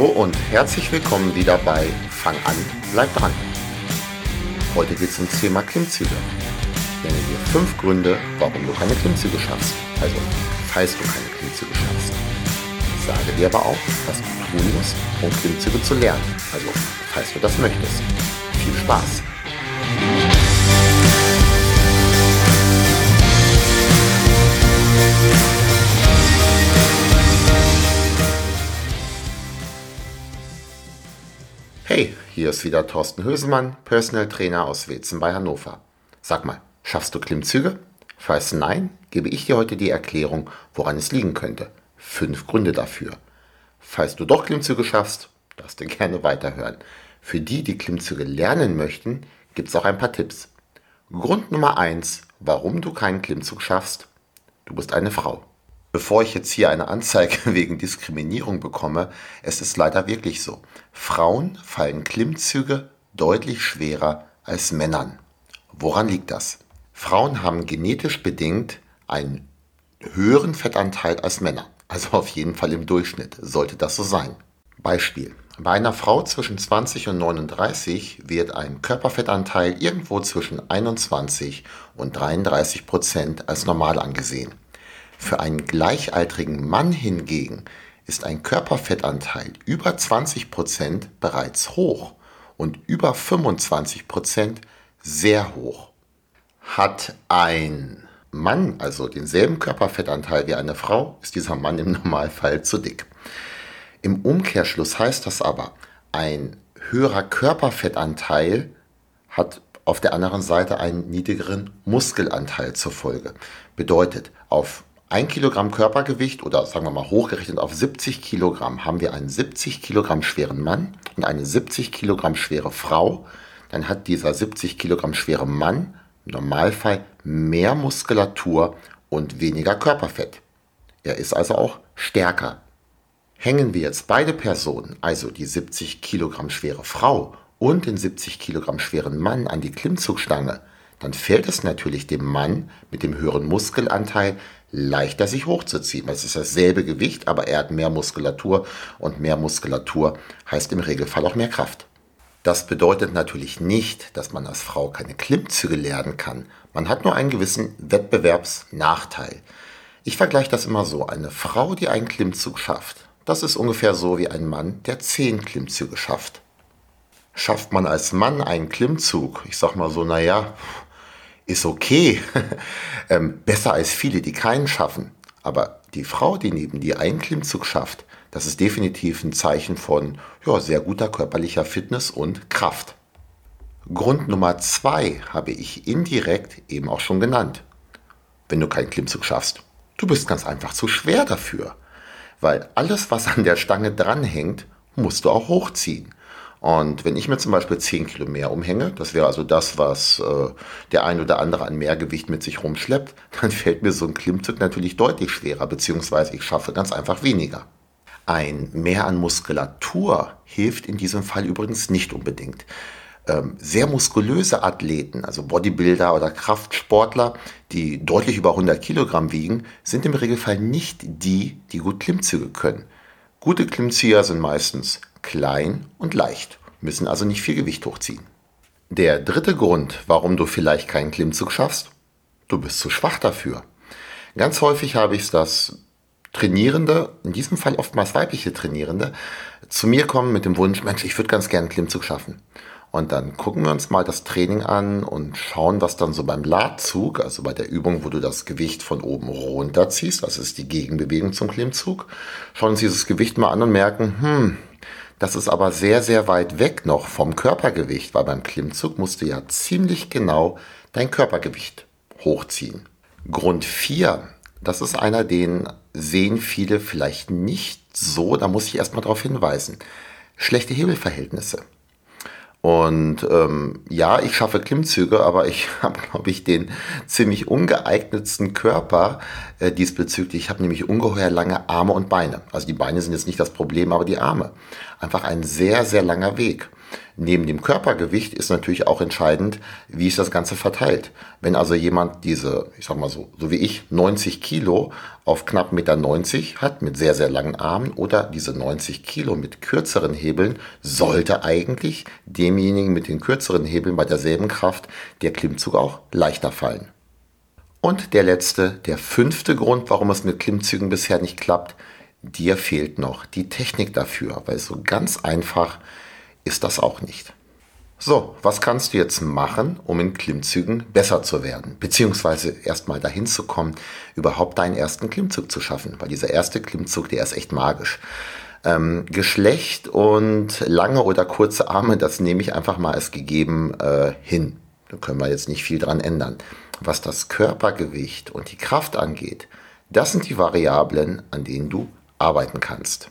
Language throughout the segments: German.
Hallo und herzlich willkommen wieder bei Fang an, bleib dran. Heute geht es um das Thema Klimmzüge. Ich nenne dir fünf Gründe, warum du keine Klimmzüge schaffst. Also, falls du keine Klimmzüge schaffst. Ich sage dir aber auch, was du tun musst, um Klimmzüge zu lernen. Also, falls du das möchtest. Viel Spaß! Hier ist wieder Thorsten Hösemann, Personal Trainer aus Wetzen bei Hannover. Sag mal, schaffst du Klimmzüge? Falls nein, gebe ich dir heute die Erklärung, woran es liegen könnte. Fünf Gründe dafür. Falls du doch Klimmzüge schaffst, darfst du gerne weiterhören. Für die, die Klimmzüge lernen möchten, gibt es auch ein paar Tipps. Grund Nummer eins, warum du keinen Klimmzug schaffst. Du bist eine Frau. Bevor ich jetzt hier eine Anzeige wegen Diskriminierung bekomme, es ist leider wirklich so. Frauen fallen Klimmzüge deutlich schwerer als Männern. Woran liegt das? Frauen haben genetisch bedingt einen höheren Fettanteil als Männer. Also auf jeden Fall im Durchschnitt sollte das so sein. Beispiel. Bei einer Frau zwischen 20 und 39 wird ein Körperfettanteil irgendwo zwischen 21 und 33 Prozent als normal angesehen. Für einen gleichaltrigen Mann hingegen ist ein Körperfettanteil über 20% bereits hoch und über 25% sehr hoch. Hat ein Mann also denselben Körperfettanteil wie eine Frau, ist dieser Mann im Normalfall zu dick. Im Umkehrschluss heißt das aber, ein höherer Körperfettanteil hat auf der anderen Seite einen niedrigeren Muskelanteil zur Folge. Bedeutet, auf 1 Kilogramm Körpergewicht oder sagen wir mal hochgerechnet auf 70 Kilogramm haben wir einen 70 Kilogramm schweren Mann und eine 70 Kilogramm schwere Frau, dann hat dieser 70 Kilogramm schwere Mann im Normalfall mehr Muskulatur und weniger Körperfett. Er ist also auch stärker. Hängen wir jetzt beide Personen, also die 70 Kilogramm schwere Frau und den 70 Kilogramm schweren Mann an die Klimmzugstange, dann fällt es natürlich dem Mann mit dem höheren Muskelanteil leichter sich hochzuziehen. Es ist dasselbe Gewicht, aber er hat mehr Muskulatur und mehr Muskulatur heißt im Regelfall auch mehr Kraft. Das bedeutet natürlich nicht, dass man als Frau keine Klimmzüge lernen kann. Man hat nur einen gewissen Wettbewerbsnachteil. Ich vergleiche das immer so. Eine Frau, die einen Klimmzug schafft, das ist ungefähr so wie ein Mann, der zehn Klimmzüge schafft. Schafft man als Mann einen Klimmzug, ich sag mal so, naja, ist okay. ähm, besser als viele, die keinen schaffen. Aber die Frau, die neben dir einen Klimmzug schafft, das ist definitiv ein Zeichen von ja, sehr guter körperlicher Fitness und Kraft. Grund Nummer zwei habe ich indirekt eben auch schon genannt. Wenn du keinen Klimmzug schaffst, du bist ganz einfach zu schwer dafür. Weil alles, was an der Stange dranhängt, musst du auch hochziehen. Und wenn ich mir zum Beispiel 10 Kilo mehr umhänge, das wäre also das, was äh, der ein oder andere an Mehrgewicht mit sich rumschleppt, dann fällt mir so ein Klimmzug natürlich deutlich schwerer, beziehungsweise ich schaffe ganz einfach weniger. Ein Mehr an Muskulatur hilft in diesem Fall übrigens nicht unbedingt. Ähm, sehr muskulöse Athleten, also Bodybuilder oder Kraftsportler, die deutlich über 100 Kilogramm wiegen, sind im Regelfall nicht die, die gut Klimmzüge können. Gute Klimmzieher sind meistens klein und leicht, müssen also nicht viel Gewicht hochziehen. Der dritte Grund, warum du vielleicht keinen Klimmzug schaffst, du bist zu schwach dafür. Ganz häufig habe ich es, dass Trainierende, in diesem Fall oftmals weibliche Trainierende, zu mir kommen mit dem Wunsch, Mensch, ich würde ganz gerne einen Klimmzug schaffen. Und dann gucken wir uns mal das Training an und schauen, was dann so beim Ladzug, also bei der Übung, wo du das Gewicht von oben runter ziehst, das ist die Gegenbewegung zum Klimmzug, schauen uns dieses Gewicht mal an und merken, hm, das ist aber sehr, sehr weit weg noch vom Körpergewicht, weil beim Klimmzug musst du ja ziemlich genau dein Körpergewicht hochziehen. Grund 4, das ist einer, den sehen viele vielleicht nicht so, da muss ich erstmal darauf hinweisen. Schlechte Hebelverhältnisse. Und ähm, ja, ich schaffe Klimmzüge, aber ich habe, glaube ich, den ziemlich ungeeignetsten Körper äh, diesbezüglich. Ich habe nämlich ungeheuer lange Arme und Beine. Also die Beine sind jetzt nicht das Problem, aber die Arme. Einfach ein sehr, sehr langer Weg. Neben dem Körpergewicht ist natürlich auch entscheidend, wie ist das Ganze verteilt. Wenn also jemand diese, ich sag mal so, so wie ich, 90 Kilo auf knapp 1,90 Meter hat, mit sehr, sehr langen Armen oder diese 90 Kilo mit kürzeren Hebeln, sollte eigentlich demjenigen mit den kürzeren Hebeln bei derselben Kraft der Klimmzug auch leichter fallen. Und der letzte, der fünfte Grund, warum es mit Klimmzügen bisher nicht klappt, dir fehlt noch die Technik dafür, weil so ganz einfach ist das auch nicht. So, was kannst du jetzt machen, um in Klimmzügen besser zu werden? Beziehungsweise erstmal dahin zu kommen, überhaupt deinen ersten Klimmzug zu schaffen. Weil dieser erste Klimmzug, der ist echt magisch. Ähm, Geschlecht und lange oder kurze Arme, das nehme ich einfach mal als gegeben äh, hin. Da können wir jetzt nicht viel dran ändern. Was das Körpergewicht und die Kraft angeht, das sind die Variablen, an denen du arbeiten kannst.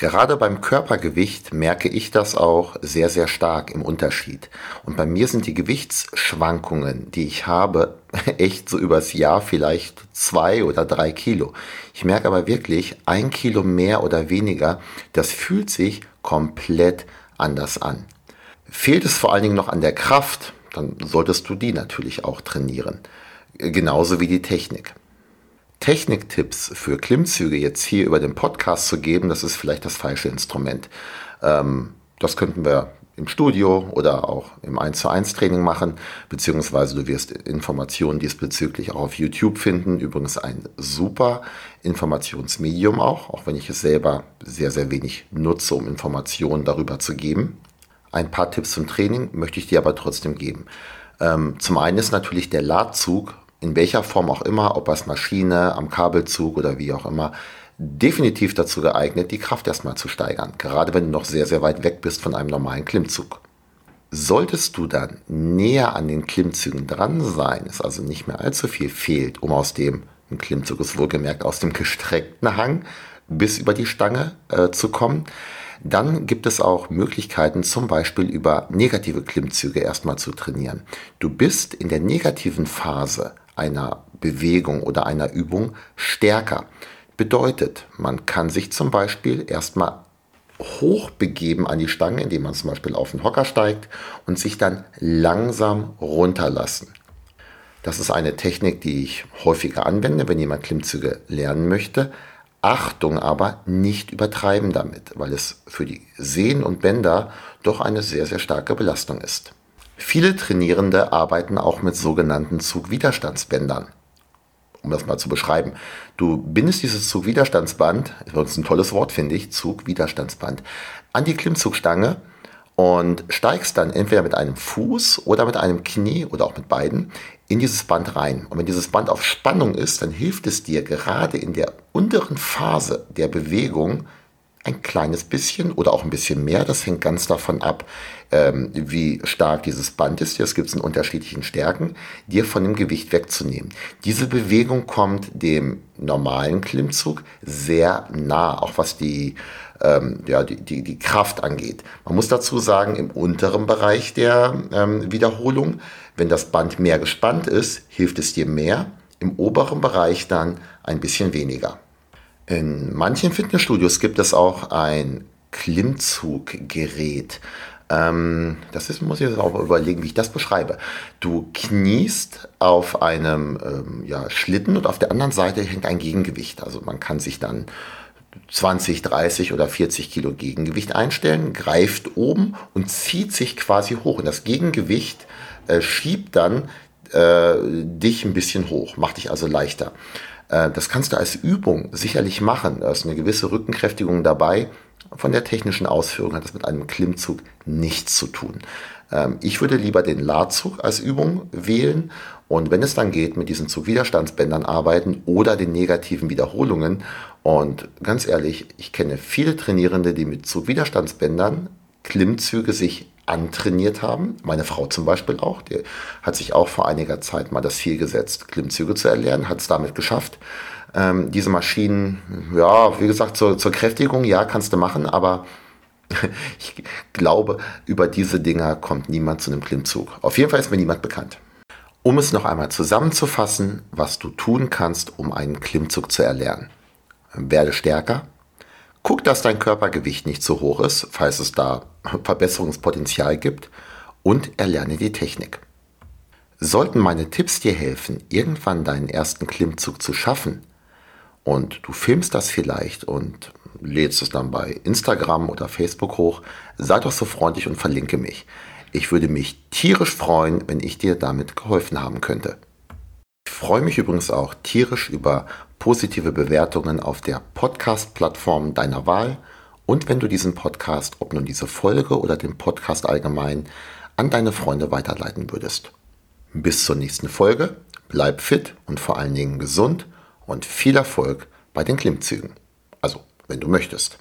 Gerade beim Körpergewicht merke ich das auch sehr, sehr stark im Unterschied. Und bei mir sind die Gewichtsschwankungen, die ich habe, echt so übers Jahr vielleicht zwei oder drei Kilo. Ich merke aber wirklich, ein Kilo mehr oder weniger, das fühlt sich komplett anders an. Fehlt es vor allen Dingen noch an der Kraft, dann solltest du die natürlich auch trainieren. Genauso wie die Technik. Techniktipps für Klimmzüge jetzt hier über den Podcast zu geben, das ist vielleicht das falsche Instrument. Ähm, das könnten wir im Studio oder auch im 1 zu 1 Training machen, beziehungsweise du wirst Informationen diesbezüglich auch auf YouTube finden. Übrigens ein super Informationsmedium auch, auch wenn ich es selber sehr, sehr wenig nutze, um Informationen darüber zu geben. Ein paar Tipps zum Training möchte ich dir aber trotzdem geben. Ähm, zum einen ist natürlich der Ladzug in welcher Form auch immer, ob als Maschine, am Kabelzug oder wie auch immer, definitiv dazu geeignet, die Kraft erstmal zu steigern, gerade wenn du noch sehr, sehr weit weg bist von einem normalen Klimmzug. Solltest du dann näher an den Klimmzügen dran sein, es also nicht mehr allzu viel fehlt, um aus dem, ein Klimmzug ist wohlgemerkt, aus dem gestreckten Hang bis über die Stange äh, zu kommen, dann gibt es auch Möglichkeiten, zum Beispiel über negative Klimmzüge erstmal zu trainieren. Du bist in der negativen Phase einer Bewegung oder einer Übung stärker. Bedeutet, man kann sich zum Beispiel erstmal hochbegeben an die Stange, indem man zum Beispiel auf den Hocker steigt und sich dann langsam runterlassen. Das ist eine Technik, die ich häufiger anwende, wenn jemand Klimmzüge lernen möchte. Achtung aber, nicht übertreiben damit, weil es für die Sehnen und Bänder doch eine sehr, sehr starke Belastung ist. Viele Trainierende arbeiten auch mit sogenannten Zugwiderstandsbändern. Um das mal zu beschreiben. Du bindest dieses Zugwiderstandsband, ist ein tolles Wort, finde ich, Zugwiderstandsband, an die Klimmzugstange und steigst dann entweder mit einem Fuß oder mit einem Knie oder auch mit beiden in dieses Band rein. Und wenn dieses Band auf Spannung ist, dann hilft es dir gerade in der unteren Phase der Bewegung ein kleines bisschen oder auch ein bisschen mehr. Das hängt ganz davon ab, ähm, wie stark dieses Band ist. Es gibt es in unterschiedlichen Stärken, dir von dem Gewicht wegzunehmen. Diese Bewegung kommt dem normalen Klimmzug sehr nah, auch was die, ähm, ja, die, die, die Kraft angeht. Man muss dazu sagen, im unteren Bereich der ähm, Wiederholung, wenn das Band mehr gespannt ist, hilft es dir mehr. Im oberen Bereich dann ein bisschen weniger. In manchen Fitnessstudios gibt es auch ein Klimmzuggerät. Ähm, das ist, muss ich jetzt auch überlegen, wie ich das beschreibe. Du kniest auf einem ähm, ja, Schlitten und auf der anderen Seite hängt ein Gegengewicht. Also man kann sich dann 20, 30 oder 40 Kilo Gegengewicht einstellen, greift oben und zieht sich quasi hoch. Und das Gegengewicht äh, schiebt dann äh, dich ein bisschen hoch, macht dich also leichter. Äh, das kannst du als Übung sicherlich machen. Da ist eine gewisse Rückenkräftigung dabei. Von der technischen Ausführung hat das mit einem Klimmzug nichts zu tun. Ähm, ich würde lieber den Ladzug als Übung wählen und wenn es dann geht, mit diesen Zugwiderstandsbändern arbeiten oder den negativen Wiederholungen. Und ganz ehrlich, ich kenne viele Trainierende, die mit Zugwiderstandsbändern Klimmzüge sich antrainiert haben. Meine Frau zum Beispiel auch, die hat sich auch vor einiger Zeit mal das Ziel gesetzt, Klimmzüge zu erlernen, hat es damit geschafft. Ähm, diese Maschinen, ja, wie gesagt, zur, zur Kräftigung, ja, kannst du machen, aber ich glaube, über diese Dinger kommt niemand zu einem Klimmzug. Auf jeden Fall ist mir niemand bekannt. Um es noch einmal zusammenzufassen, was du tun kannst, um einen Klimmzug zu erlernen. Werde stärker, Guck, dass dein Körpergewicht nicht zu hoch ist, falls es da Verbesserungspotenzial gibt, und erlerne die Technik. Sollten meine Tipps dir helfen, irgendwann deinen ersten Klimmzug zu schaffen, und du filmst das vielleicht und lädst es dann bei Instagram oder Facebook hoch, sei doch so freundlich und verlinke mich. Ich würde mich tierisch freuen, wenn ich dir damit geholfen haben könnte. Freue mich übrigens auch tierisch über positive Bewertungen auf der Podcast-Plattform deiner Wahl und wenn du diesen Podcast, ob nun diese Folge oder den Podcast allgemein, an deine Freunde weiterleiten würdest. Bis zur nächsten Folge, bleib fit und vor allen Dingen gesund und viel Erfolg bei den Klimmzügen. Also, wenn du möchtest.